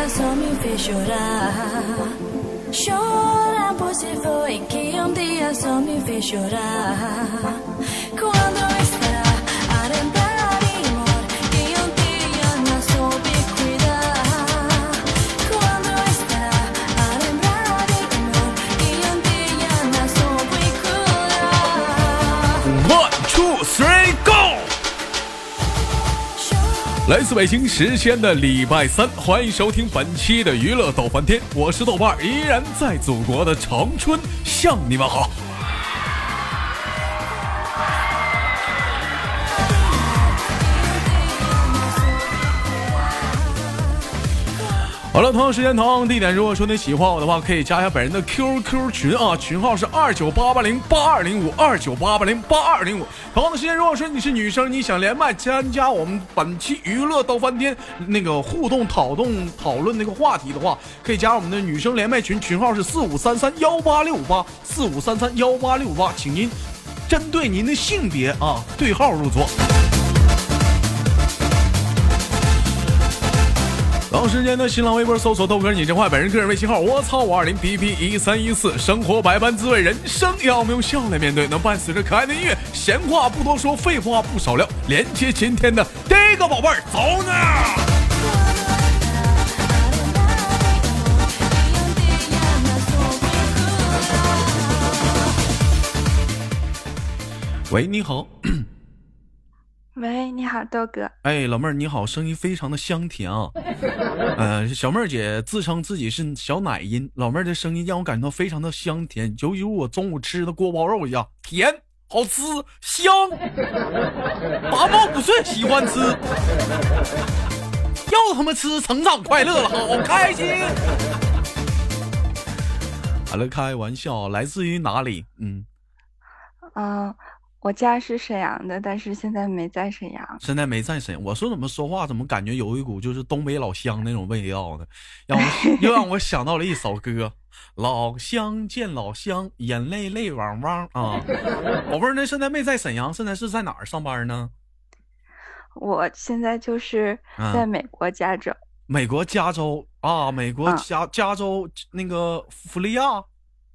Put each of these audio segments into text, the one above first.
Chora, só me fez chorar. Chora, você foi que um dia só me fez chorar. Quando 来自北京时间的礼拜三，欢迎收听本期的娱乐逗翻天，我是豆瓣，依然在祖国的长春向你们好。好了，同样时间同样地点，如果说你喜欢我的话，可以加一下本人的 QQ 群啊，群号是二九八八零八二零五二九八八零八二零五。同样的时间，如果说你是女生，你想连麦参加我们本期娱乐到翻天那个互动讨论讨论那个话题的话，可以加我们的女生连麦群，群号是四五三三幺八六八四五三三幺八六八，请您针对您的性别啊对号入座。老时间的新浪微博搜索豆哥你真坏，本人个人微信号我操五二零 b b 一三一四，生活百般滋味，人生要我们用笑来面对。能伴随着可爱的音乐，闲话不多说，废话不少聊，连接今天的第一个宝贝儿，走呢。喂，你好。喂，你好，豆哥。哎，老妹儿你好，声音非常的香甜啊。呃，小妹儿姐自称自己是小奶音，老妹儿的声音让我感到非常的香甜，就如我中午吃的锅包肉一样，甜、好吃、香。八毛五岁喜欢吃，要他妈吃，成长快乐了，好开心。好了，开玩笑，来自于哪里？嗯，嗯、我家是沈阳的，但是现在没在沈阳。现在没在沈阳，我说怎么说话怎么感觉有一股就是东北老乡那种味道呢？让我 又让我想到了一首歌，老乡见老乡，眼泪泪汪汪啊！宝贝儿，那现在没在沈阳，现在是在哪儿上班呢？我现在就是嗯在美国加州。美国加州啊，美国啊加加州那个弗利亚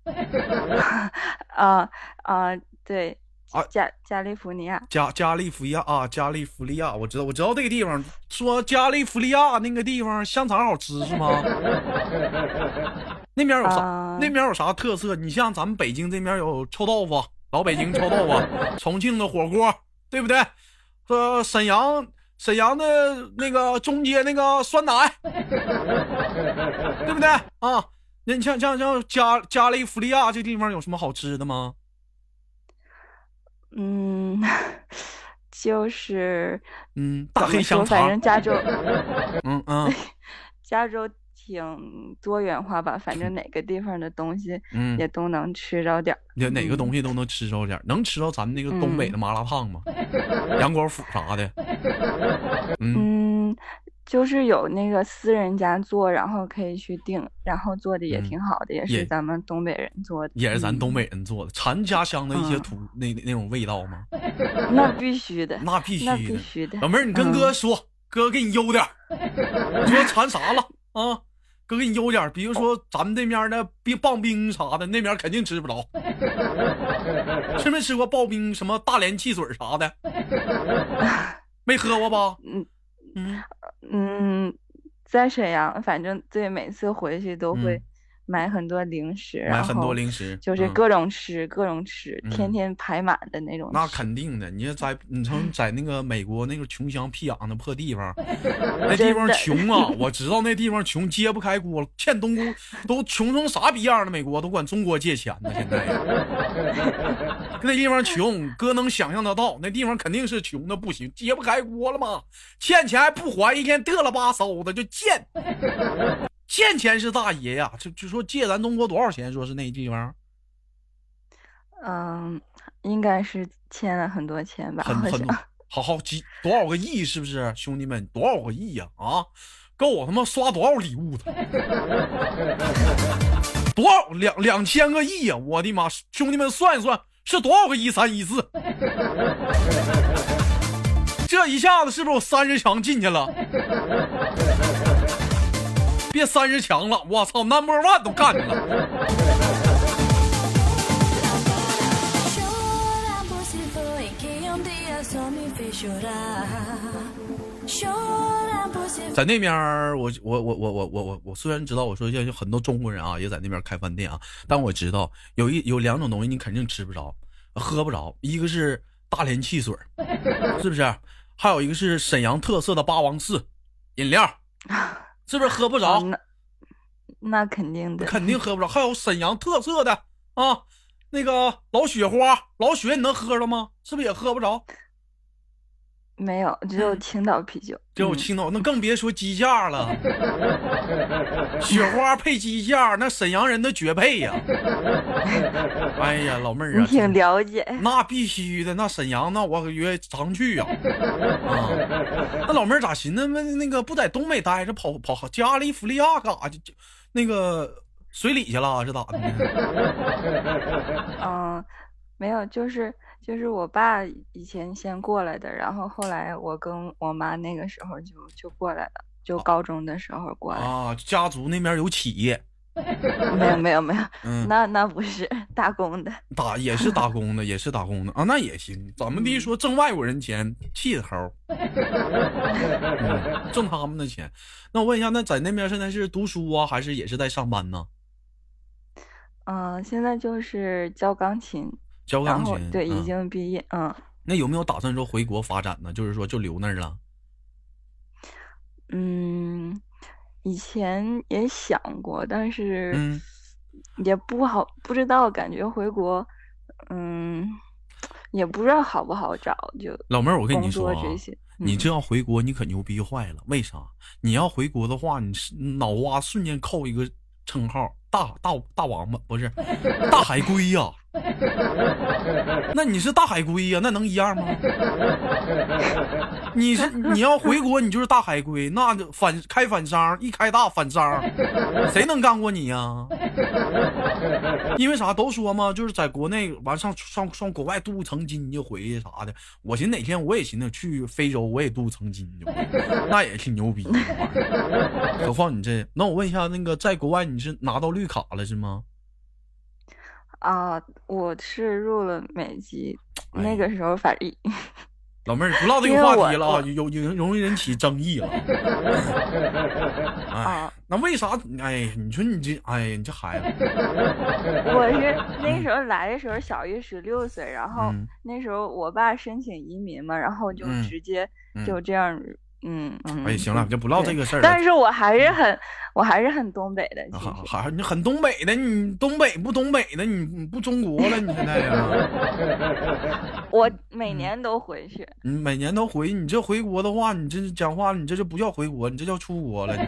啊啊、对啊，加加利福尼亚。加加利福尼亚啊，加利福利亚，我知道，我知道这个地方。说加利福利亚那个地方香肠好吃是吗？那边有啥？啊那边有啥特色？你像咱们北京这边有臭豆腐，老北京臭豆腐，重庆的火锅，对不对？呃，沈阳沈阳的那个中街那个酸奶，对不对啊？那你像像像加加利福利亚这地方有什么好吃的吗？嗯，就是嗯，大黑香肠反正，加州 嗯嗯 加州挺多元化吧，反正哪个地方的东西嗯，也都能吃着点儿。哪哪个嗯东西都能吃着点儿，能吃到咱们那个东北的麻辣烫吗？杨国府啥的，嗯，嗯，就是有那个私人家做，然后可以去订，然后做的也嗯挺好的，也也是咱们东北人做的。也是咱东嗯，北人做的，馋家乡的一些嗯土那那种味道吗？那必须的，那必须的必的。须的。老妹儿，你跟哥嗯说，哥给你邮点儿。你说馋啥了啊？哥给你邮点儿，比如说咱们这边的冰棒冰啥的，那边肯定吃不着。吃没吃过刨冰什么大连汽水啥的？没喝过吧？嗯嗯，嗯，在沈阳，反正对，每次回去都会嗯买很多零食，买很多零食，嗯就是各种吃，各种吃，天嗯天排满的那种吃。那肯定的，你要在你从 在那个美国那个穷乡僻壤的破地方，那地方穷啊！我知道那地方穷，揭不开锅了，欠东姑都穷成啥逼样了？美国都管中国借钱呢，现在那地方穷，哥能想象得到，那地方肯定是穷的不行，揭不开锅了嘛，欠钱还不还，一天嘚了吧嗖的就欠，欠钱是大爷呀！就就说借咱中国多少钱？说是那地方嗯，应该是欠了很多钱吧，很很像。好好几多少个亿，是不是兄弟们？多少个亿呀、啊？够我他妈刷多少礼物的？多少两两千个亿呀、我的妈！兄弟们算一算，是多少个一三一四？这一下子是不是我三十强进去了？三十强了，我操，number one 都干了。在那边，我我我我我我我我虽然知道，我说现在有很多中国人啊，也在那边开饭店啊，但我知道有一有两种东西你肯定吃不着，喝不着，一个是大连汽水，是不是？还有一个是沈阳特色的八王寺饮料，是不是喝不哦着？那那肯定的，肯定喝不着。还有沈阳特色的啊，那个老雪花，老雪你能喝着吗？是不是也喝不着？没有，只有青岛啤酒。嗯只有青岛，那更别说鸡架了。雪花配鸡架，那沈阳人的绝配呀！哎呀，老妹儿啊，你挺了解，那必须的，那沈阳那我可约常去呀、啊。那老妹儿咋寻思那那个不在东北待着，跑跑加利福利亚干啥去？就那个水里去了是咋的呢？嗯，没有，就是就是我爸以前先过来的，然后后来我跟我妈那个时候就就过来了，就高中的时候过来。啊，家族那边有企业，没有没有没有，嗯，那那不是打工的。打也是打工的，也是打工的啊，那也行。怎么地说挣外国人钱，气头儿，嗯，挣他们的钱。那我问一下，那在那边现在是读书啊，还是也是在上班呢？嗯，现在就是教钢琴，教然钢琴，对已嗯经毕业。嗯那有没有打算说回国发展呢？就是说就留那儿了？嗯，以前也想过，但是嗯也不好，不知道，感觉回国，嗯，也不知道好不好找，就老妹儿，我跟你说啊，你这要回国，你可牛逼坏了。为啥？你要回国的话，你是脑瓜瞬间扣一个称号，大大大王八不是大海龟呀、那你是大海龟呀、那能一样吗？你是你要回国，你就是大海龟，那就反开反商，一开大反商，谁能干过你呀、因为啥都说嘛，就是在国内完上上上国外镀层金就回去啥的。我寻思哪天我也寻思去非洲，我也镀层金去，那也挺牛逼。何况你这，那我问一下，那个在国外你是拿到绿卡了是吗？啊，我是入了美籍，哎那个时候反正老妹儿不唠 这个话题了啊，我有有容易引起争议了。哎，啊，那为啥？哎，你说你这，哎，你这孩子，我是那时候来的时候小于十六岁，然后嗯那时候我爸申请移民嘛，然后就嗯直接嗯就这样，嗯嗯。哎，行了，就不唠这个事儿了但。是我还是很，我还是很东北的，其好。好，你很东北的，你东北不东北的，你你不中国了，你现在呀？我每嗯年都回去。你每年都回，你这回国的话，你这讲话，你这就不叫回国，你这叫出国了。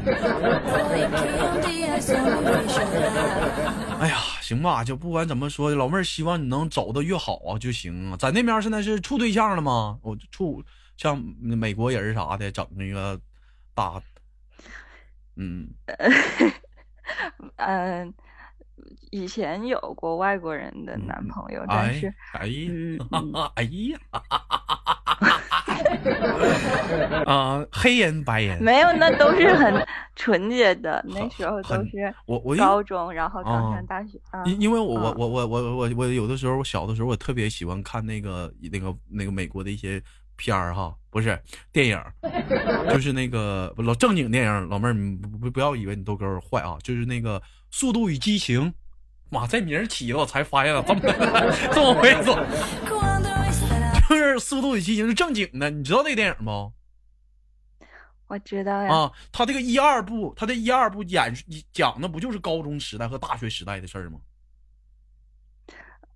哎呀，行吧，就不管怎么说，老妹儿希望你能走得越好啊就行啊。在那边现在是处对象了吗？我处像美国人啥的，整那个大，嗯，嗯，以前有过外国人的男嗯朋友，但哎是哎呀，哎呀，啊，黑人白人，没有，那都是很 纯洁的。那时候都是我我高中，然后刚哦上大学啊。因因为我我啊我我我我我有的时候我小的时候我特别喜欢看那个那个那个美国的一些片儿哈，不是电影，就是那个老正经电影。老妹儿，你不不不要以为你豆哥坏啊，就是那个《速度与激情》。妈，这名儿起的我才发现了，这么这么回事，就是《速度与激情》是正经的，你知道那个电影吗？我知道呀，啊，他这个一二部，他这一二部演讲的不就是高中时代和大学时代的事儿吗？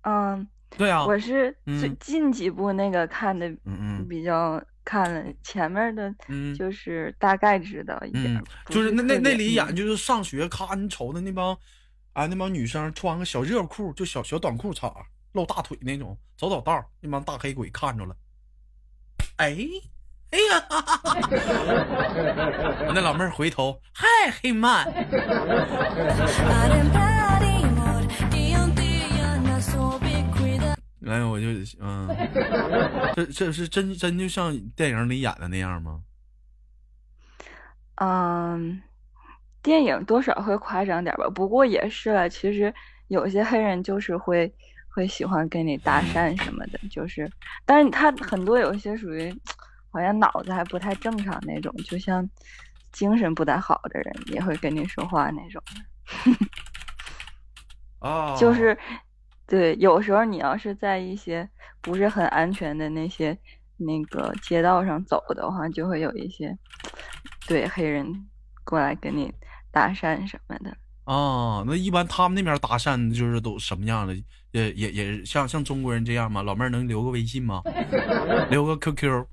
嗯，对啊，我是最。嗯近几部那个看的嗯嗯。比较看了，前面的嗯，就是大概知道一点就是那那那里演嗯就是上学，咔，你瞅的那帮，啊，那帮女生穿个小热裤，就小小短裤衩，露大腿那种，走走道，那帮大黑鬼看着了，哎。哎呀，那老妹儿回头，嗨，黑曼，来，我就嗯，这这是真真就像电影里演的那样吗？嗯，电影多少会夸张点吧，不过也是了。其实有些黑人就是会会喜欢跟你搭讪什么的，就是，但是他很多有一些属于好像脑子还不太正常那种，就像精神不太好的人也会跟你说话那种。啊，就是对，有时候你要是在一些不是很安全的那些那个街道上走的话，就会有一些对黑人过来跟你。搭讪什么的啊？那一般他们那边搭讪就是都什么样的？也也也像像中国人这样吗？老妹儿能留个微信吗？留个 QQ？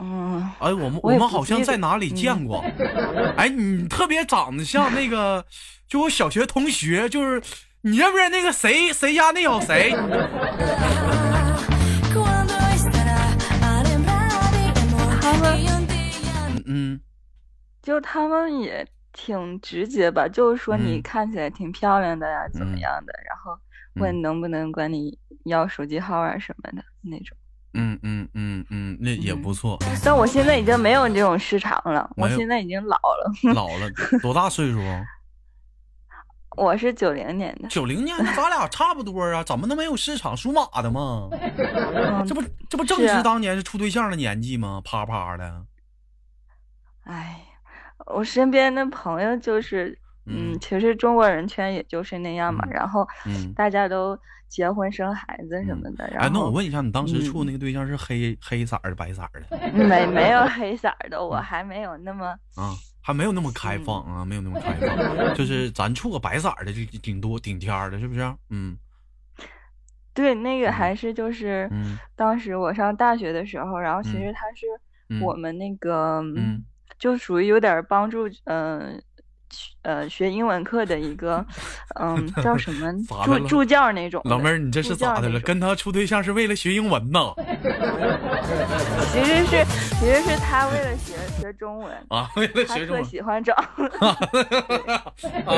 嗯，哎，我们我们好像在哪里见过？哎，你特别长得像那个，就我小学同学，就是你认不认那个谁谁家那小 谁？他们，嗯。就他们也挺直接吧，就是说你看起来挺漂亮的呀，怎么样的，然后问能不能管你要手机号啊什么的那种。嗯嗯嗯嗯，那也不错。但我现在已经没有这种市场了，我现在已经老了。老了多大岁数？我是九零年的。九零年，的咱俩差不多啊，怎么能没有市场？属马的吗？这不这不正值当年是处对象的年纪吗？啪啪的。哎。我身边的朋友就是，嗯，其实中国人圈也就是那样嘛，然后大家都结婚生孩子什么的。哎，那我问一下，你当时处那个对象是黑黑色的、白色的？没没有黑色的，我还没有那么啊，还没有那么开放啊，没有那么 开放，就是咱处个白色的就顶多顶天儿的，是不是？嗯，对，那个还是就是，当时我上大学的时候，然后其实他是我们那个。就属于有点帮助，嗯，呃，学英文课的一个，嗯，叫什么 助助教那种。老妹儿，你这是咋的了？跟他处对象是为了学英文呢？其实是，其实是他为了学学中文啊，为了学中文，喜欢找。啊啊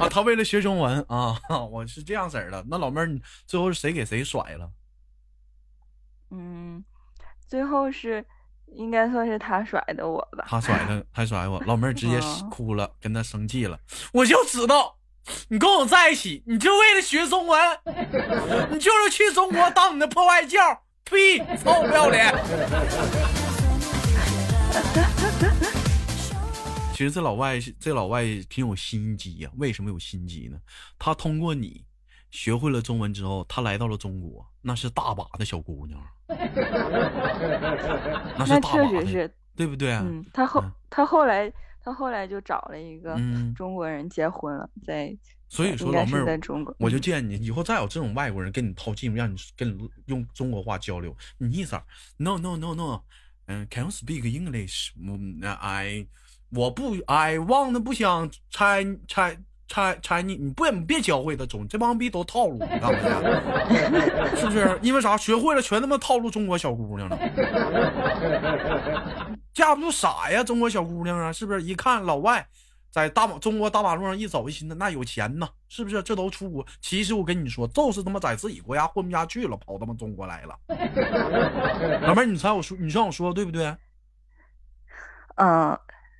啊！他为了学中文啊，我是这样式儿的。那老妹儿，你最后是谁给谁甩了？嗯，最后是。应该算是他甩的我吧，他甩的，他甩我，老妹儿直接哭了，跟他生气了。我就知道，你跟我在一起，你就为了学中文，你就是去中国当你的破外教，呸，臭不要脸。其实这老外，这老外挺有心机呀。为什么有心机呢？他通过你。学会了中文之后，他来到了中国，那是大把的小姑娘，那是大把的，对不对？嗯，他后他后来他后来就找了一个中国人结婚了，在所以说老妹儿我就建议你以后再有这种外国人跟你套近乎，让你跟你用中国话交流，你意思？No no no no，嗯，Can you speak English？嗯，I 我不，I want 不想猜猜。猜猜你，你不你别教会他中，这帮逼都套路，干嘛去？是不是？因为啥？学会了全他妈套路中国小姑娘了，架不住傻呀！中国小姑娘啊，是不是？一看老外在大马中国大马路上一走，一寻思那有钱呢，是不是？这都出国。其实我跟你说，就是他妈在自己国家混不下去了，跑他妈中国来了。老妹儿，你猜我说，你让我说对不对？嗯。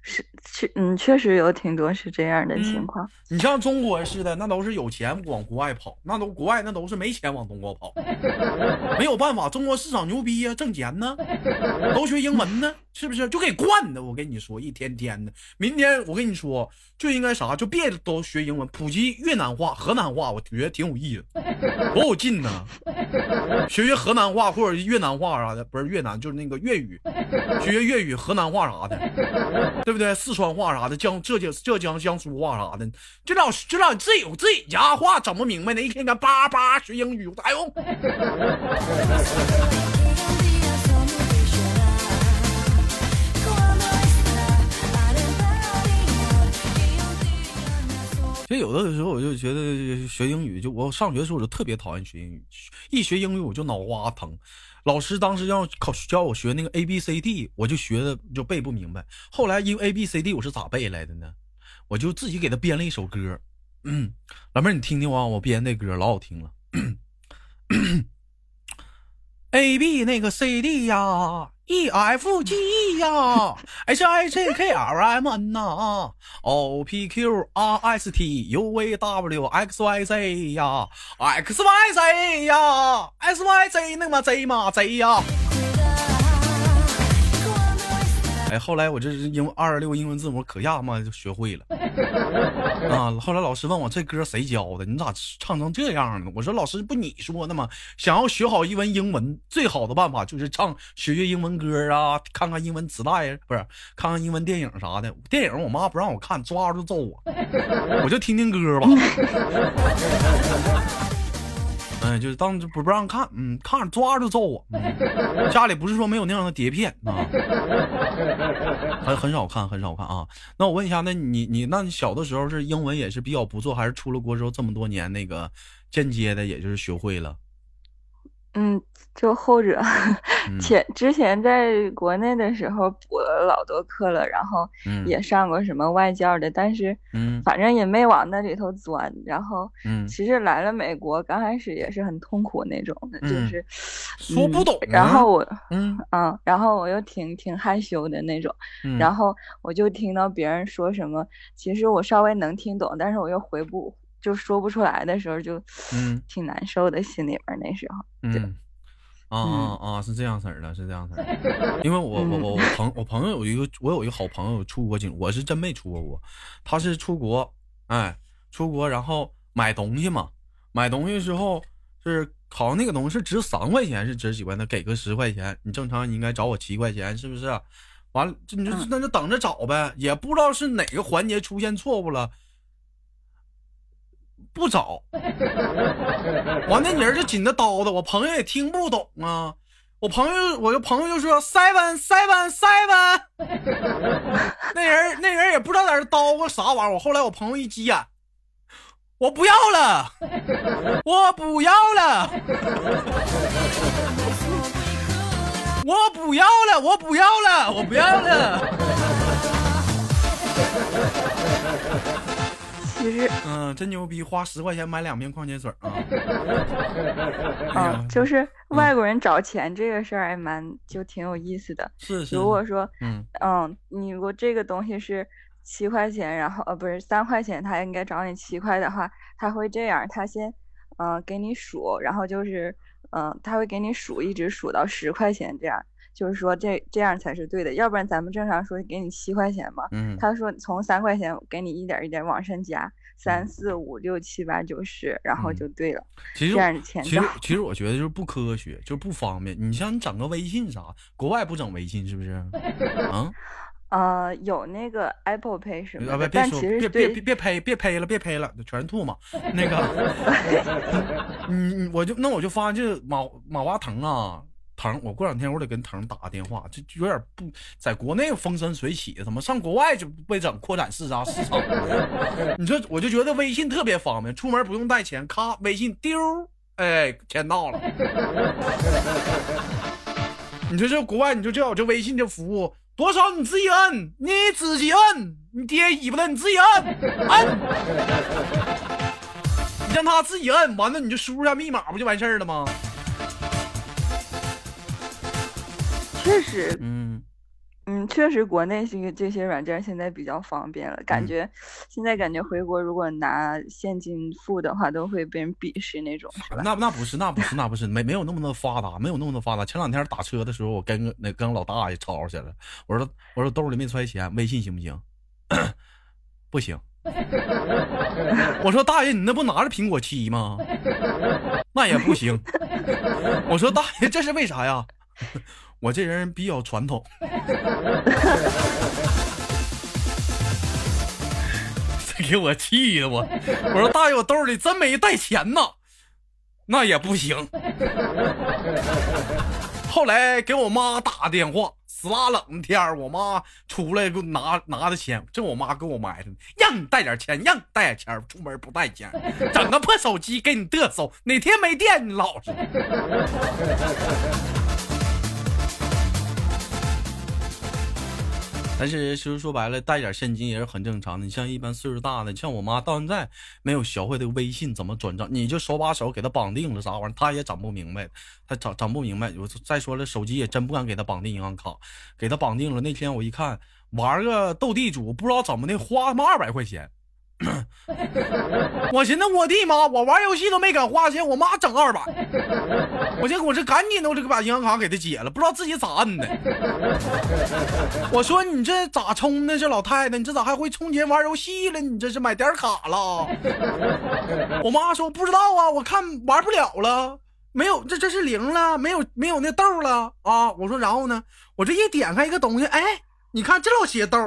是，确嗯，确实有挺多是这样的情况。你像中国似的，那都是有钱往国外跑，那都国外那都是没钱往中国跑，没有办法，中国市场牛逼呀，挣钱呢，都学英文呢，是不是？就给惯的，我跟你说，一天天的。明天我跟你说，就应该啥，就别都学英文，普及越南话、河南话，我觉得挺有意思，多有劲呢。学学河南话或者越南话啥的，不是越南就是那个粤语，学学粤语、河南话啥的，对不对？四川话啥的，江浙江浙江江苏话啥的，这老这老自己有自己家话整不明白呢，一天天叭叭学英语有啥用？其实有的时候我就觉得学英语，就我上学的时候我就特别讨厌学英语，一学英语我就脑瓜疼。老师当时要考教我学那个 A B C D，我就学的就背不明白。后来因为 A B C D 我是咋背来的呢？我就自己给他编了一首歌。嗯，老妹儿你听听啊，我编那歌老好听了。A B 那个 C D 呀，E F G E 呀，H I J K L M N 呐，O P Q R S T U V W X Y Z 呀，X Y Z 呀，S Y Z 那么 Z 嘛 Z 呀。哎，后来我这是英二十六英文字母可亚嘛就学会了啊。后来老师问我这歌谁教的？你咋唱成这样呢？我说老师不你说的吗？想要学好一门英文，最好的办法就是唱学学英文歌啊，看看英文磁带，不是看看英文电影啥的。电影我妈不让我看，抓住揍我，我就听听歌吧。嗯，就是当不不让看，嗯，看着抓着揍我。家里不是说没有那样的碟片啊，很很少看，很少看啊。那我问一下，那你你那你小的时候是英文也是比较不错，还是出了国之后这么多年那个间接的也就是学会了？嗯，就后者，前之前在国内的时候补了老多课了，然后也上过什么外教的，但是嗯，反正也没往那里头钻。然后嗯，其实来了美国，刚开始也是很痛苦那种的，就是说不懂。然后我嗯嗯，然后我又挺挺害羞的那种，然后我就听到别人说什么，其实我稍微能听懂，但是我又回不。就说不出来的时候，就嗯挺难受的，心里面那时候嗯啊啊啊是这样式儿的，是这样式儿。因为我我我我朋我朋友有一个我有一个好朋友出国经，我是真没出过国，他是出国哎出国然后买东西嘛，买东西之后就是好像那个东西是值三块钱是值几块，他给个十块钱，你正常你应该找我七块钱是不是？完了你就那就等着找呗，也不知道是哪个环节出现错误了。不找，完那人就紧着叨叨，我朋友也听不懂啊。我朋友，我的朋友就说 seven seven seven，那人那人也不知道在这叨咕啥玩意儿。我后来我朋友一急眼，我不要了，我不要了，我不要了，我不要了，我不要了。其实，嗯，真牛逼，花十块钱买两瓶矿泉水啊！啊，就是外国人找钱这个事儿还蛮就挺有意思的。是是。如果说，嗯嗯，你如果这个东西是七块钱，然后呃不是三块钱，他应该找你七块的话，他会这样，他先嗯给你数，然后就是嗯他会给你数，一直数到十块钱这样。就是说这这样才是对的，要不然咱们正常说给你七块钱嘛，嗯，他说从三块钱给你一点一点往上加，三四五六七八九十，然后就对了。其实这样的钱其实其实我觉得就是不科学，就是不方便。你像你整个微信啥，国外不整微信是不是？啊？呃，有那个 Apple Pay 什么的，但其实别别别别呸别呸了，别呸了，全是吐嘛。那个，嗯，我就那我就发现这马马化腾啊。腾，我过两天我得跟腾打个电话，这有点不在国内风生水起，怎么上国外就被整扩展市场市场？你说我就觉得微信特别方便，出门不用带钱，咔，微信丢，哎，钱到了。你说这国外，你就这我这微信这服务多少？你自己摁，你自己摁，你爹尾巴的你自己摁，摁，你让他自己摁，完了你就输入下密码，不就完事儿了吗？确实，嗯嗯，确实，国内这个这些软件现在比较方便了。感觉现在感觉回国如果拿现金付的话，都会被人鄙视那种，是吧？那那不是，那不是，那不是，没没有那么的发达，没有那么的发达。前两天打车的时候，我跟那跟老大爷吵吵起来了。我说我说兜里没揣钱，微信行不行？不行。我说大爷，你那不拿着苹果七吗？那也不行。我说大爷，这是为啥呀？我这人比较传统，这 给我气的我！我说大爷，我兜里真没带钱呐，那也不行。后来给我妈打电话，死拉冷天儿，我妈出来给我拿拿的钱，这我妈给我埋汰，让你带点钱，让你带点钱，出门不带钱，整个破手机给你嘚瑟，哪天没电你老实。但是其实说白了，带点现金也是很正常的。你像一般岁数大的，像我妈到现在没有学会的微信怎么转账，你就手把手给她绑定了啥玩意儿，她也整不明白，她整整不明白。我再说了，手机也真不敢给她绑定银行卡，给她绑定了。那天我一看，玩个斗地主，不知道怎么的，花他妈二百块钱。我寻思我的妈，我玩游戏都没敢花钱，我妈整二百，我这我这赶紧的，我这个把银行卡给他解了，不知道自己咋摁的。我说你这咋充的？这老太太，你这咋还会充钱玩游戏了？你这是买点卡了？我妈说不知道啊，我看玩不了了，没有这这是零了，没有没有那豆了啊。我说然后呢，我这一点开一个东西，哎，你看这老些豆。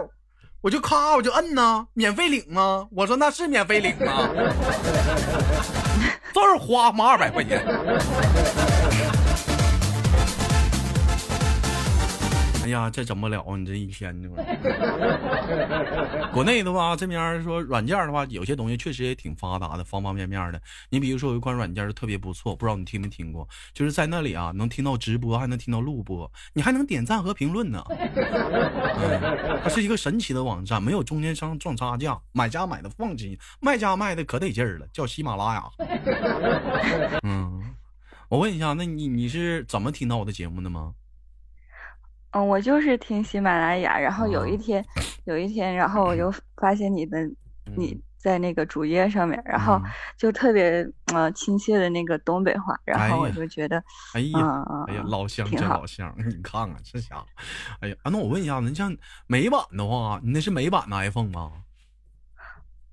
我就咔，我就摁呢，免费领吗？我说那是免费领吗？这是花妈二百块钱。呀，这整不了你这一天呢。国内的话，这边说软件的话，有些东西确实也挺发达的，方方面面的。你比如说有一款软件特别不错，不知道你听没听过？就是在那里啊，能听到直播，还能听到录播，你还能点赞和评论呢。它是一个神奇的网站，没有中间商赚差价，买家买的放心，卖家卖的可得劲儿了，叫喜马拉雅。嗯，我问一下，那你你是怎么听到我的节目的吗？嗯，我就是听喜马拉雅，然后有一天，有一天，然后我就发现你的你在那个主页上面，然后就特别呃亲切的那个东北话，然后我就觉得，哎呀，哎呀，老乡真老乡，你看看这家伙，哎呀，那我问一下，你像美版的话，你那是美版的 iPhone 吗？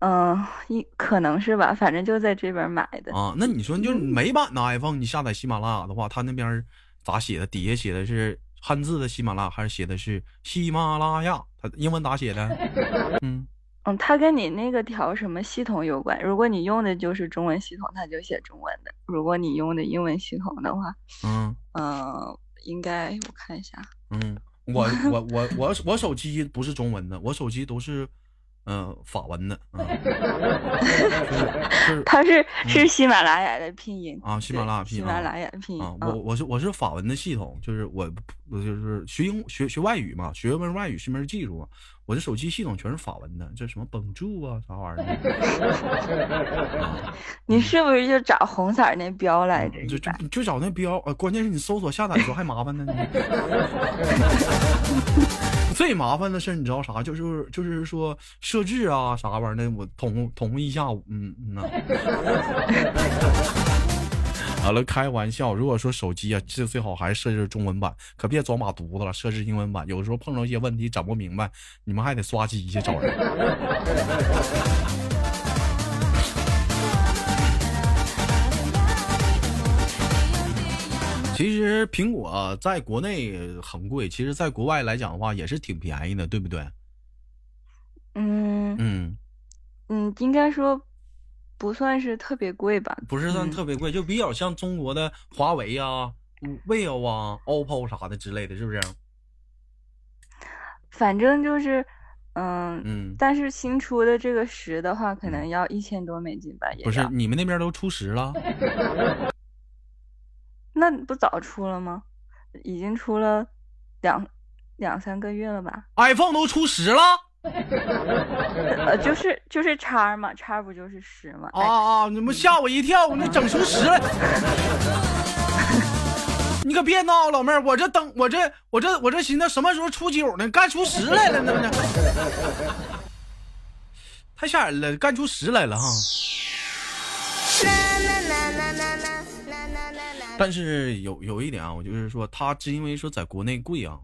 嗯，一可能是吧，反正就在这边买的啊。那你说，就美版的 iPhone，你下载喜马拉雅的话，它那边咋写的？底下写的是？汉字的喜马拉雅还是写的是喜马拉雅？它英文咋写的？嗯嗯，它跟你那个调什么系统有关。如果你用的就是中文系统，它就写中文的；如果你用的英文系统的话，嗯嗯，应该我看一下。嗯，我我我我 我手机不是中文的，我手机都是。嗯，法文的，他是是喜马拉雅的拼音啊，喜马拉雅拼音，喜马拉雅拼音啊。我我是我是法文的系统，就是我我就是学英学学外语嘛，学门外语是门技术。我这手机系统全是法文的，这什么绷住啊，啥玩意儿？你是不是就找红色那标来着？就就就找那标，呃，关键是你搜索下载的时候还麻烦呢。最麻烦的事你知道啥？就是就是说设置啊啥玩意儿的，我捅捅一下午，嗯嗯呐。好了，开玩笑。如果说手机啊，这最好还是设置中文版，可别装马犊子了，设置英文版，有时候碰到一些问题整不明白，你们还得刷机去找人。其实苹果在国内很贵，其实在国外来讲的话也是挺便宜的，对不对？嗯嗯嗯，应该说不算是特别贵吧？不是算特别贵，就比较像中国的华为啊、vivo 啊、OPPO 啥的之类的，是不是？反正就是嗯嗯，但是新出的这个十的话，可能要一千多美金吧？也不是，你们那边都出十了？那不早出了吗？已经出了两两三个月了吧？iPhone 都出十了，呃，就是就是叉嘛，叉不就是十吗？啊啊！你们吓我一跳，你整出十来，你可别闹，老妹儿，我这等我这我这我这寻思什么时候出九呢？干出十来了，呢？太吓人了，干出十来了哈。但是有有一点啊，我就是说，它是因为说在国内贵啊，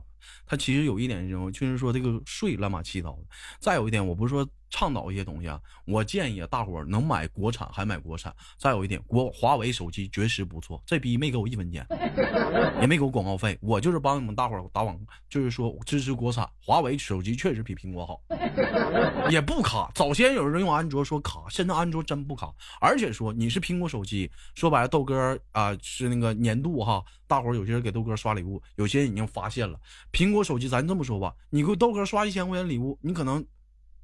它其实有一点，就是说这个税乱七糟的。再有一点，我不是说。倡导一些东西啊，我建议，大伙能买国产还买国产。再有一点，国华为手机确实不错，这逼没给我一分钱，也没给我广告费，我就是帮你们大伙打网，就是说支持国产。华为手机确实比苹果好，也不卡。早先有人用安卓说卡，现在安卓真不卡。而且说你是苹果手机，说白了豆哥啊是那个年度哈，大伙有些人给豆哥刷礼物，有些人已经发现了苹果手机。咱这么说吧，你给豆哥刷一千块钱礼物，你可能。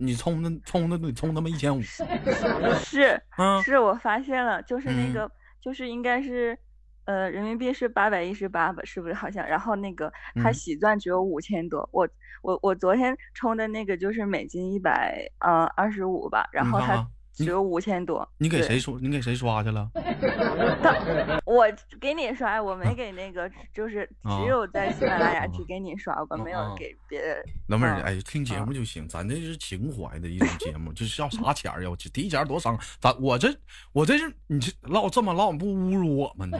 你充的充的得充他妈一千五，是，嗯，是我发现了，就是那个，就是应该是，呃，人民币是八百一十八吧？是不是好像？然后那个他喜钻只有五千多。我我我昨天充的那个就是美金一百呃二十五吧，然后它。只有五千多，你给谁刷？你给谁刷去了？我给你刷，我没给那个，就是只有在喜马拉雅只给你刷过，没有给别人。老妹儿，哎，听节目就行，咱这是情怀的一种节目，就是要啥钱呀？我提钱多伤。咱我这我这是你这唠这么唠，你不侮辱我们呢？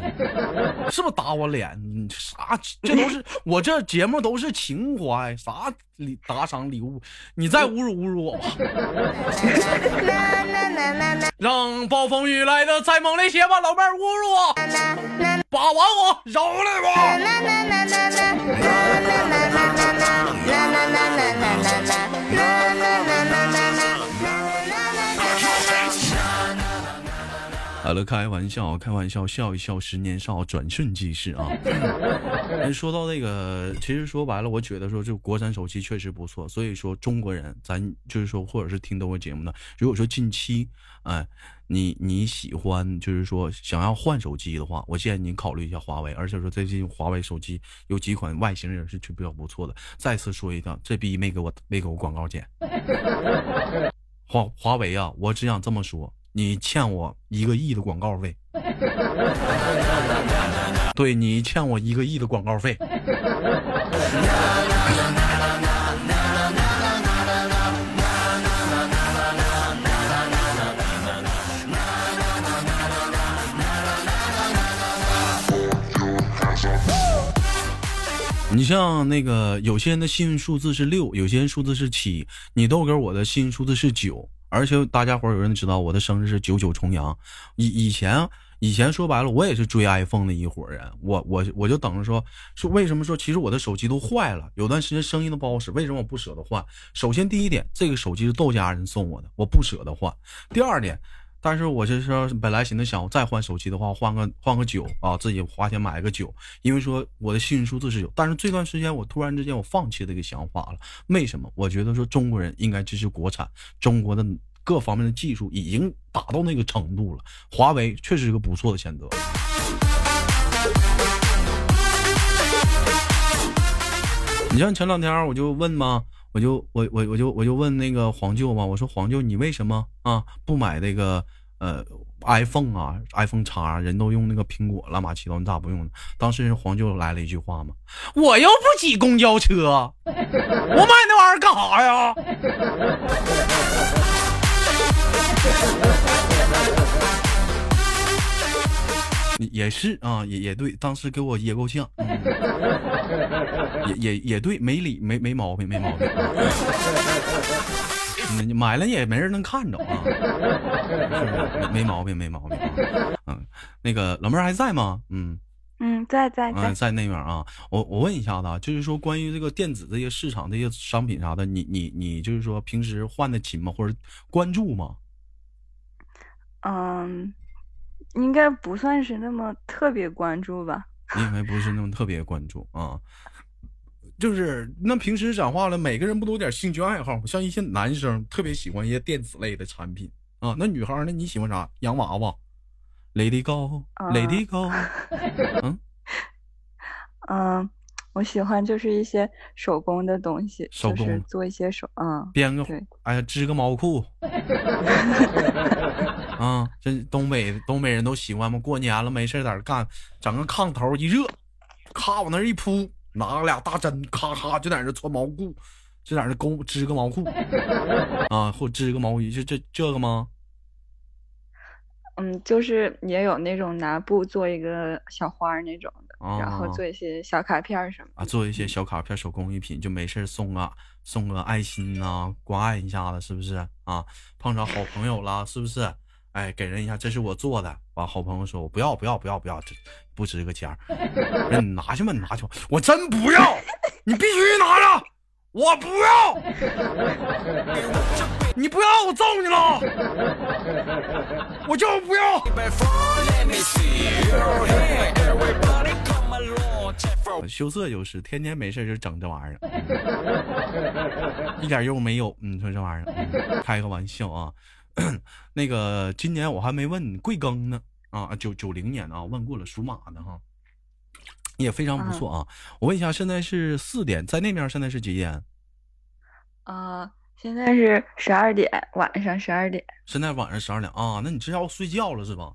是不是打我脸？你啥？这都是我这节目都是情怀，啥礼打赏礼物？你再侮辱侮辱我吧。让暴风雨来的再猛烈些吧，老妹儿侮辱我，把玩我，饶了我。好了，开玩笑，开玩笑，笑一笑，十年少，转瞬即逝啊！说到那个，其实说白了，我觉得说这国产手机确实不错，所以说中国人，咱就是说，或者是听到我节目的，如果说近期，哎，你你喜欢，就是说想要换手机的话，我建议你考虑一下华为，而且说最近华为手机有几款外形也是比较不错的。再次说一下，这逼没给我没给我广告钱，华华为啊，我只想这么说。你欠我一个亿的广告费，对你欠我一个亿的广告费。你像那个有些人的幸运数字是六，有些人数字是七，你豆哥我的幸运数字是九。而且大家伙有人知道我的生日是九九重阳，以以前以前说白了，我也是追 iPhone 的一伙人，我我我就等着说说为什么说其实我的手机都坏了，有段时间声音都不好使，为什么我不舍得换？首先第一点，这个手机是豆家人送我的，我不舍得换。第二点，但是我就是说本来寻思想我再换手机的话，换个换个九啊，自己花钱买个九，因为说我的幸运数字是九。但是这段时间我突然之间我放弃这个想法了，为什么？我觉得说中国人应该支持国产，中国的。各方面的技术已经达到那个程度了，华为确实是个不错的选择。你像前两天我就问嘛，我就我我我就我就问那个黄舅嘛，我说黄舅你为什么啊不买那个呃 iPhone 啊 iPhone 叉，人都用那个苹果乱七糟，你咋不用呢？当时黄舅来了一句话嘛，我又不挤公交车，我买那玩意儿干啥呀？也是啊，也也对，当时给我噎够呛，也也也对，没理没没毛病，没毛病。你买了也没人能看着啊，没毛病，没毛病。嗯，那个老妹儿还在吗？嗯嗯，在在在在那边啊。我我问一下子啊，就是说关于这个电子这些市场这些商品啥的，你你你就是说平时换的勤吗？或者关注吗？嗯，应该不算是那么特别关注吧？应该不是那么特别关注啊。就是那平时讲话了，每个人不都有点兴趣爱好吗？像一些男生特别喜欢一些电子类的产品啊。那女孩呢？你喜欢啥？洋娃娃？Lady Go，Lady Go。嗯嗯。我喜欢就是一些手工的东西，就是做一些手，嗯，编个，哎呀，织个毛裤，啊，这东北东北人都喜欢嘛。过年了没事在这干，整个炕头一热，咔往那一铺，拿俩大针，咔咔就在那穿毛裤，就在那勾织个毛裤，啊，或织个毛衣，就这这个吗？嗯，就是也有那种拿布做一个小花那种的。然后做一些小卡片什么啊，做一些小卡片手工艺品，就没事送个送个爱心啊，关爱一下子，是不是啊？碰着好朋友了，是不是？哎，给人一下，这是我做的。完，好朋友说，我不要，不要，不要，不要，这不值个钱儿。你拿去吧，你拿去吧，我真不要，你必须拿着，我不要，你不要，我揍你了，我就不要。羞涩就是，天天没事就整这玩意儿，一点用没有。你说这玩意儿，开个玩笑啊。那个今年我还没问你贵庚呢，啊，九九零年的啊，问过了，属马的哈，也非常不错啊。我问一下，现在是四点，在那边现在是几点？啊，现在是十二点，晚上十二点。现在晚上十二点啊，那你这要睡觉了是吧？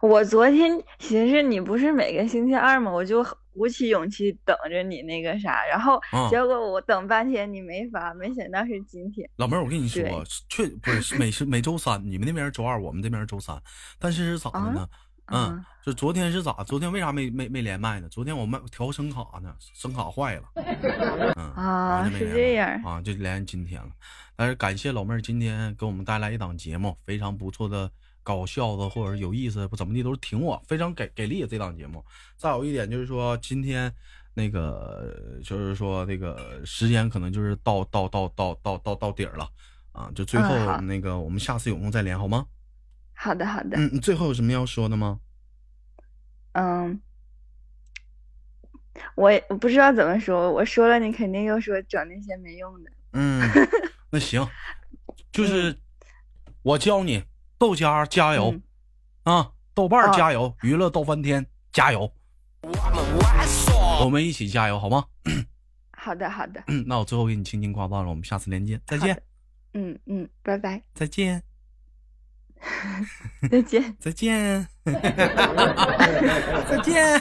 我昨天寻思你不是每个星期二吗？我就鼓起勇气等着你那个啥，然后结果我等半天你没发，没想到是今天。老妹儿，我跟你说，确不是每是每周三，你们那边是周二，我们这边是周三，但是是咋的呢？嗯，就昨天是咋？昨天为啥没没没连麦呢？昨天我们调声卡呢，声卡坏了。嗯啊，是这样啊，就连今天了。但是感谢老妹儿今天给我们带来一档节目，非常不错的。搞笑的或者有意思不怎么地都是挺我非常给给力这档节目。再有一点就是说今天那个就是说那个时间可能就是到到到到到到到底儿了啊！就最后那个我们下次有空再连好吗？好的好的。嗯，你最后有什么要说的吗？嗯，我我不知道怎么说，我说了你肯定又说整那些没用的。嗯，那行，就是我教你。豆家加油，啊！豆瓣加油，娱乐逗翻天加油，我们一起加油好吗？好的好的。嗯，那我最后给你轻轻挂断了，我们下次连接，再见。嗯嗯，拜拜。再见。再见。再见。再见。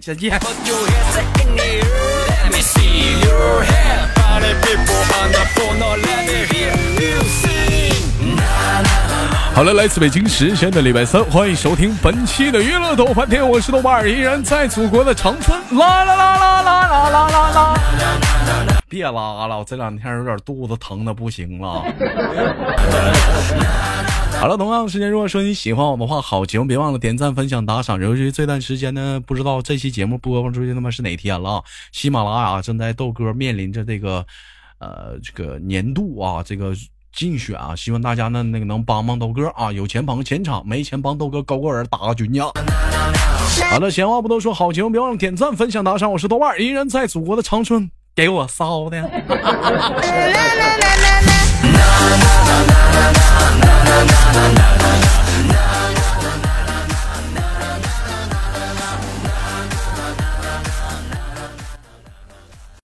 再见。好了，来自北京时间的礼拜三，欢迎收听本期的娱乐逗翻天，我是豆瓣儿，依然在祖国的长春。啦啦啦啦啦啦啦啦啦！别拉了，我这两天有点肚子疼的不行了。好了，同样的时间，如果说你喜欢我的话，好节目别忘了点赞、分享、打赏。尤其这段时间呢，不知道这期节目播放出去他妈是哪天了？喜马拉雅正在豆哥面临着这个，呃，这个年度啊，这个。竞选啊，希望大家呢那个能帮帮豆哥啊，有钱捧钱场，没钱帮豆哥高个人打个军将。好了，闲话不多说，好节目别忘了点赞、分享、打赏。我是豆瓣，依然在祖国的长春给我骚的。